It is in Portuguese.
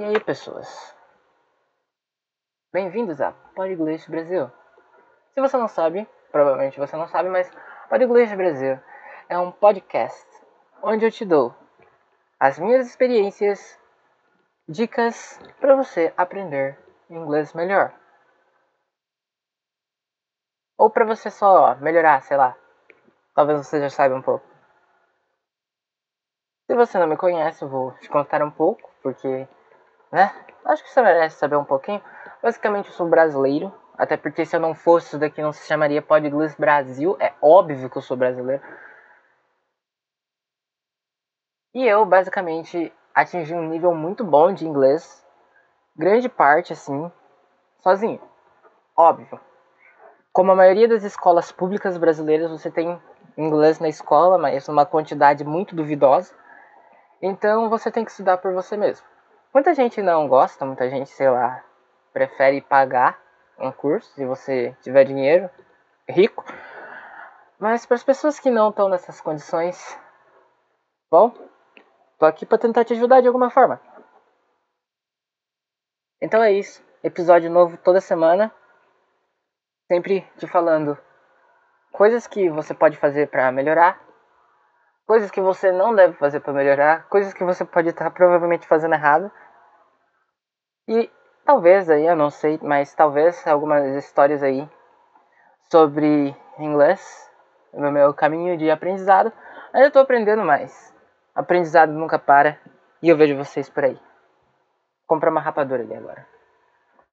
E aí, pessoas? Bem-vindos a Podglitch Brasil. Se você não sabe, provavelmente você não sabe, mas Podglitch Brasil é um podcast onde eu te dou as minhas experiências, dicas para você aprender inglês melhor. Ou para você só melhorar, sei lá. Talvez você já saiba um pouco. Se você não me conhece, eu vou te contar um pouco, porque né? Acho que você merece saber um pouquinho. Basicamente, eu sou brasileiro. Até porque se eu não fosse isso daqui, não se chamaria Podglitz Brasil. É óbvio que eu sou brasileiro. E eu, basicamente, atingi um nível muito bom de inglês. Grande parte, assim, sozinho. Óbvio. Como a maioria das escolas públicas brasileiras, você tem inglês na escola, mas numa quantidade muito duvidosa. Então você tem que estudar por você mesmo. Muita gente não gosta, muita gente, sei lá, prefere pagar um curso se você tiver dinheiro, rico. Mas para as pessoas que não estão nessas condições, bom, tô aqui para tentar te ajudar de alguma forma. Então é isso, episódio novo toda semana, sempre te falando coisas que você pode fazer para melhorar, coisas que você não deve fazer para melhorar, coisas que você pode estar provavelmente fazendo errado. E talvez aí, eu não sei, mas talvez algumas histórias aí sobre inglês, no meu caminho de aprendizado. Eu estou aprendendo mais. Aprendizado nunca para e eu vejo vocês por aí. Comprar uma rapadura ali agora.